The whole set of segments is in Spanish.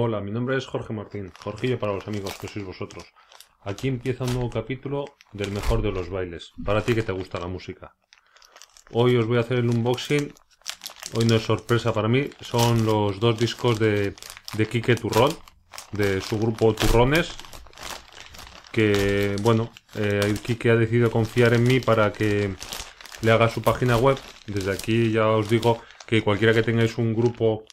Hola, mi nombre es Jorge Martín, Jorgillo para los amigos que sois vosotros. Aquí empieza un nuevo capítulo del mejor de los bailes, para ti que te gusta la música. Hoy os voy a hacer el unboxing, hoy no es sorpresa para mí, son los dos discos de, de Quique Turrón, de su grupo Turrones, que bueno, eh, Quique ha decidido confiar en mí para que le haga su página web. Desde aquí ya os digo que cualquiera que tengáis un grupo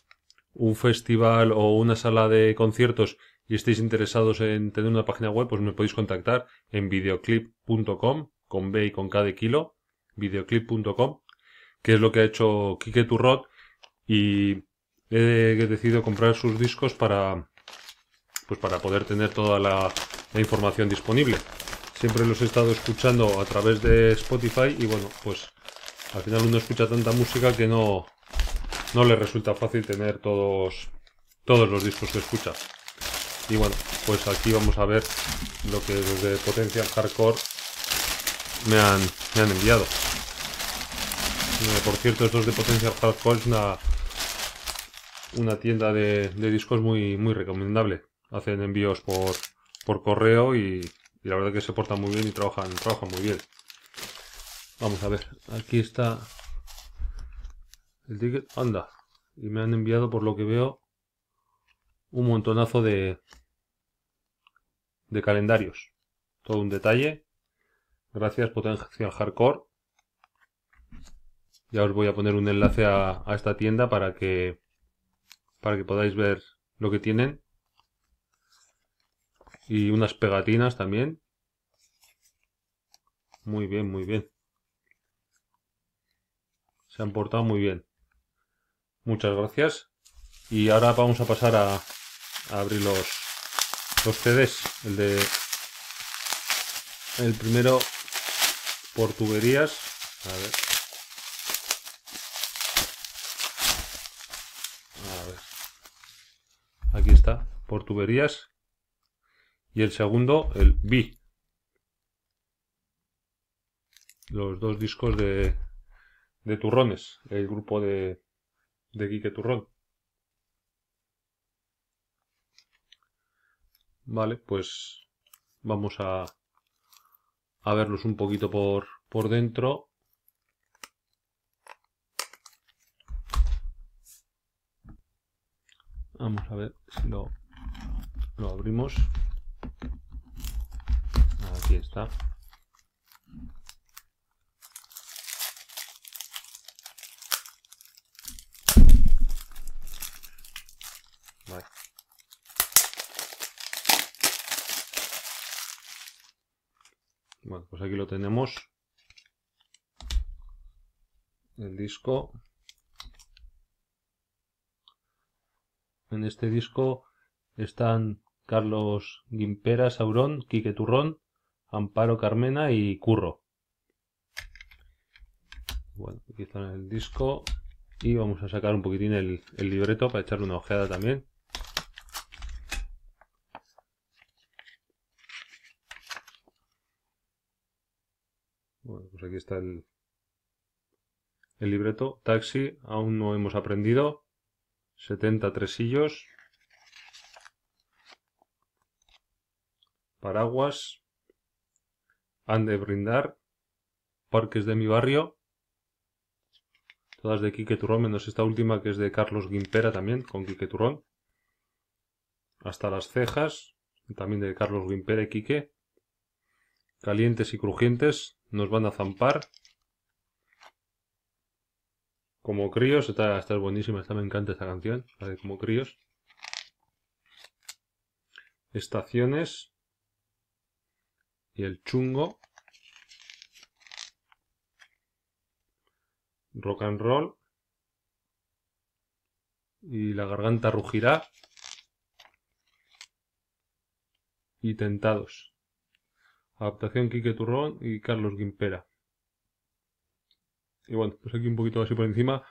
un festival o una sala de conciertos y estéis interesados en tener una página web, pues me podéis contactar en videoclip.com, con B y con K de kilo, videoclip.com, que es lo que ha hecho Kike Turrot y he decidido comprar sus discos para pues para poder tener toda la, la información disponible. Siempre los he estado escuchando a través de Spotify y bueno, pues al final uno escucha tanta música que no, no le resulta fácil tener todos, todos los discos que escucha. Y bueno, pues aquí vamos a ver lo que desde Potencial Hardcore me han, me han enviado. Eh, por cierto, estos de Potencial Hardcore es una, una tienda de, discos muy, muy recomendable. Hacen envíos por, por correo y, y, la verdad que se portan muy bien y trabajan, trabajan muy bien. Vamos a ver, aquí está el ticket anda. Y me han enviado, por lo que veo, un montonazo de, de calendarios. Todo un detalle. Gracias, Potencia Hardcore. Ya os voy a poner un enlace a, a esta tienda para que, para que podáis ver lo que tienen. Y unas pegatinas también. Muy bien, muy bien. Se han portado muy bien. Muchas gracias. Y ahora vamos a pasar a, abrir los, los CDs. El de. El primero por tuberías. A ver. A ver. Aquí está, por tuberías. Y el segundo, el B. Los dos discos de, de turrones, el grupo de, de Quique Turrón. Vale, pues vamos a, a verlos un poquito por, por dentro. Vamos a ver si lo, lo abrimos. Aquí está. Bueno, pues aquí lo tenemos. El disco. En este disco están Carlos Guimpera, Saurón, Quique Turrón, Amparo Carmena y Curro. Bueno, aquí está el disco. Y vamos a sacar un poquitín el, el libreto para echarle una ojeada también. Bueno, pues aquí está el, el libreto. Taxi, aún no hemos aprendido. 70 tresillos. Paraguas. Han de brindar. Parques de mi barrio. Todas de Quique Turrón, menos esta última que es de Carlos Guimpera también, con Quique Turrón. Hasta las cejas, también de Carlos Guimpera y Quique. Calientes y crujientes, nos van a zampar. Como críos, esta, es buenísima, esta me encanta esta canción, la de Como críos. Estaciones. Y el chungo. Rock and roll. Y la garganta rugirá. Y tentados. Adaptación Quique Turrón y Carlos Guimpera. Y bueno, pues aquí un poquito así por encima.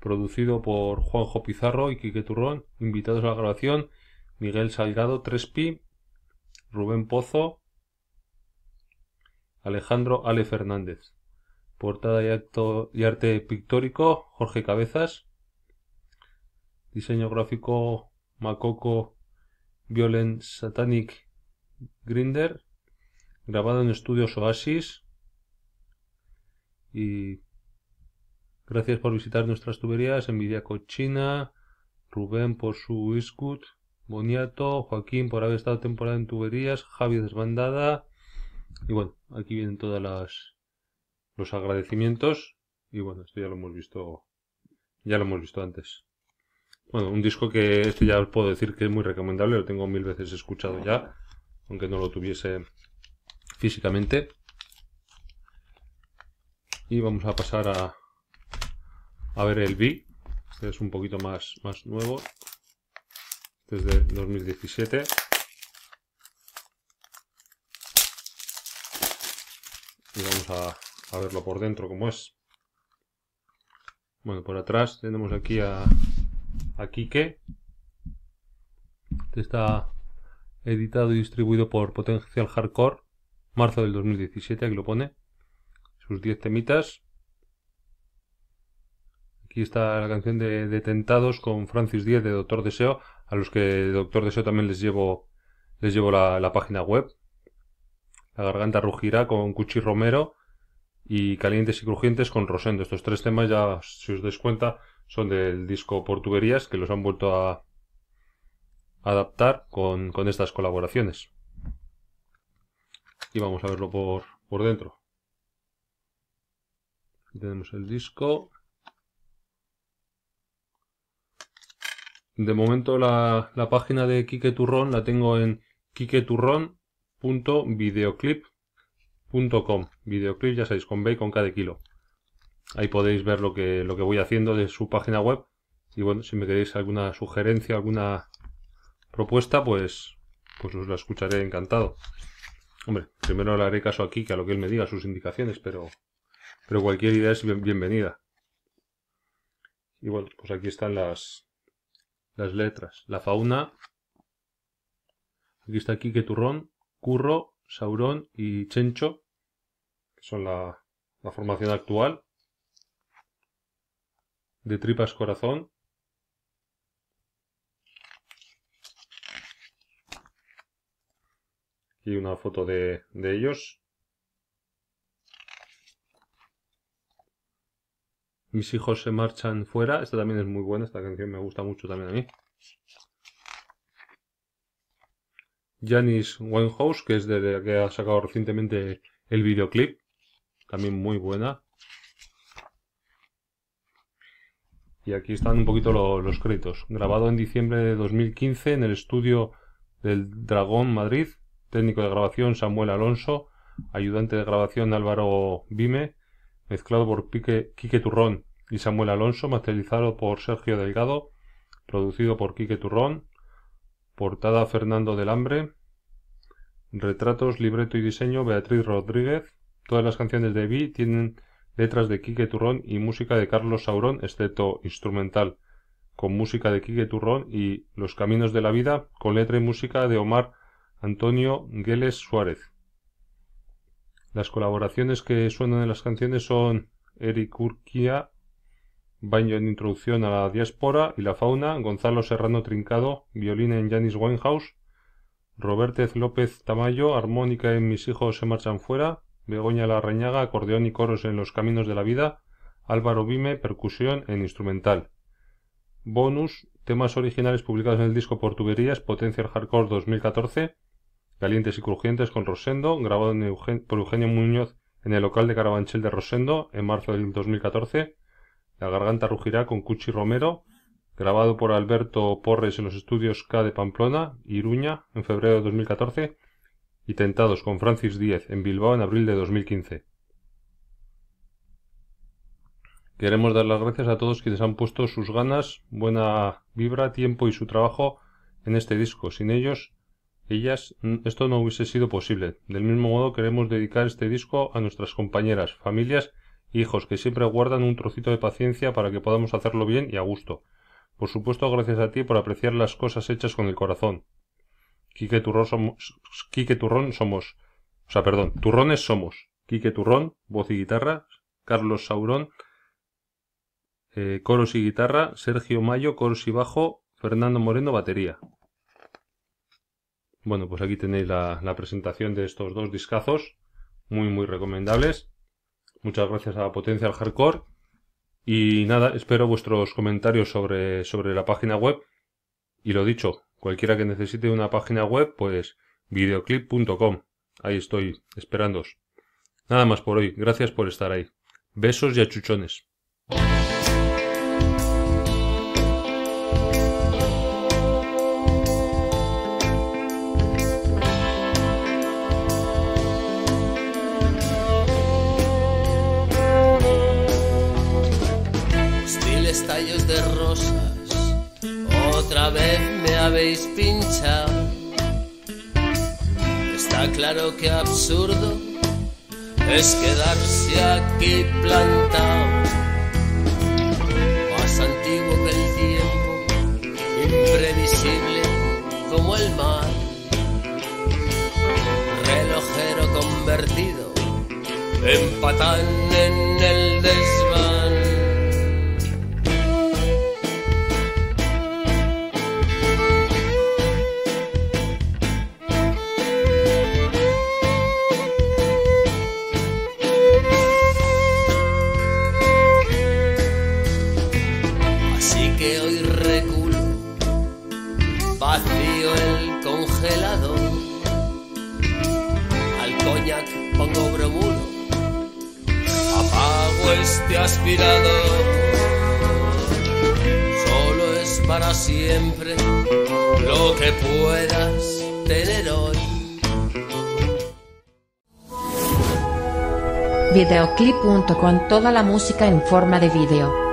Producido por Juanjo Pizarro y Quique Turrón. Invitados a la grabación. Miguel Salgado, Trespi. Rubén Pozo. Alejandro Ale Fernández. Portada y, y arte pictórico, Jorge Cabezas. Diseño gráfico, Macoco Violent Satanic Grinder, grabado en estudios Oasis. Y gracias por visitar nuestras tuberías, Envidia Cochina, Rubén por su Iscut, Boniato, Joaquín por haber estado temporada en tuberías, Javi desbandada. Y bueno, aquí vienen todas las los agradecimientos. Y bueno, esto ya lo hemos visto. Ya lo hemos visto antes. Bueno, un disco que este ya os puedo decir que es muy recomendable, lo tengo mil veces escuchado ya, aunque no lo tuviese físicamente. Y vamos a pasar a, a ver el B, que es un poquito más, más nuevo, desde 2017. Y vamos a, a verlo por dentro como es. Bueno, por atrás tenemos aquí a, a Kike. Este está editado y distribuido por Potential Hardcore, marzo del 2017, aquí lo pone. Sus 10 temitas. Aquí está la canción de, Tentados con Francis 10 de Doctor Deseo, a los que de Doctor Deseo también les llevo, les llevo la, la página web. La garganta rugirá con Cuchi Romero y Calientes y Crujientes con Rosendo. Estos tres temas ya, si os dais cuenta, son del disco Portuguerías que los han vuelto a adaptar con, estas colaboraciones. Y vamos a verlo por, por dentro. Tenemos el disco. De momento la, la página de Kike Turrón la tengo en kiketurron.videoclip.com. Videoclip ya sabéis, con B y con cada kilo. Ahí podéis ver lo que, lo que voy haciendo de su página web. Y bueno, si me queréis alguna sugerencia, alguna propuesta, pues, pues os la escucharé encantado. Hombre, primero le haré caso aquí que a lo que él me diga, sus indicaciones, pero, pero cualquier idea es bienvenida. Y bueno, pues aquí están las, las letras. La fauna. Aquí está Quique Turrón, Curro, Saurón y Chencho, que son la, la formación actual de tripas corazón. Y una foto de, de ellos. Mis hijos se marchan fuera. Esta también es muy buena. Esta canción me gusta mucho también a mí. Janis Winehouse, que es de la que ha sacado recientemente el videoclip. También muy buena. Y aquí están un poquito los créditos. Grabado en diciembre de 2015 en el estudio del Dragón Madrid. Técnico de grabación Samuel Alonso. Ayudante de grabación Álvaro Vime. Mezclado por Quique Turrón y Samuel Alonso. Materializado por Sergio Delgado. Producido por Quique Turrón. Portada Fernando del Hambre. Retratos, libreto y diseño Beatriz Rodríguez. Todas las canciones de Vi tienen letras de Quique Turrón y música de Carlos Saurón, excepto instrumental, con música de Quique Turrón y Los Caminos de la Vida, con letra y música de Omar Antonio Gueles Suárez. Las colaboraciones que suenan en las canciones son Eric Urquía, Baño en Introducción a la Diáspora y la Fauna, Gonzalo Serrano Trincado, violín en Janis Winehouse, Robertez López Tamayo, armónica en Mis hijos se marchan fuera, Begoña Larrañaga, acordeón y coros en Los Caminos de la Vida, Álvaro Vime, percusión en instrumental. Bonus, temas originales publicados en el disco Portuguerías, Potencial Hardcore 2014, Calientes y Crujientes con Rosendo, grabado por Eugenio Muñoz en el local de Carabanchel de Rosendo en marzo del 2014, La Garganta Rugirá con Cuchi Romero, grabado por Alberto Porres en los estudios K de Pamplona, Iruña, en febrero de 2014, y Tentados con Francis Díez en Bilbao en abril de 2015. Queremos dar las gracias a todos quienes han puesto sus ganas, buena vibra, tiempo y su trabajo en este disco. Sin ellos, ellas, esto no hubiese sido posible. Del mismo modo queremos dedicar este disco a nuestras compañeras, familias e hijos que siempre guardan un trocito de paciencia para que podamos hacerlo bien y a gusto. Por supuesto, gracias a ti por apreciar las cosas hechas con el corazón. Quique Turrón somos, Quique Turrón somos, o sea, perdón, Turrones somos, Quique Turrón, voz y guitarra, Carlos Saurón, eh, coros y guitarra, Sergio Mayo, coros y bajo, Fernando Moreno, batería. Bueno, pues aquí tenéis la, presentación de estos dos discazos, muy muy recomendables. Muchas gracias a Potencial Hardcore. Y nada, espero vuestros comentarios sobre, sobre la página web. Y lo dicho, cualquiera que necesite una página web, pues videoclip.com. Ahí estoy, esperándos. Nada más por hoy, gracias por estar ahí. Besos y achuchones. Habéis. Está claro que absurdo es quedarse aquí plantado, más antiguo que el tiempo, imprevisible como el mar, relojero convertido en patán en el este aspirador, solo es para siempre lo que puedas tener hoy. Videoclip.com toda la música en forma de vídeo.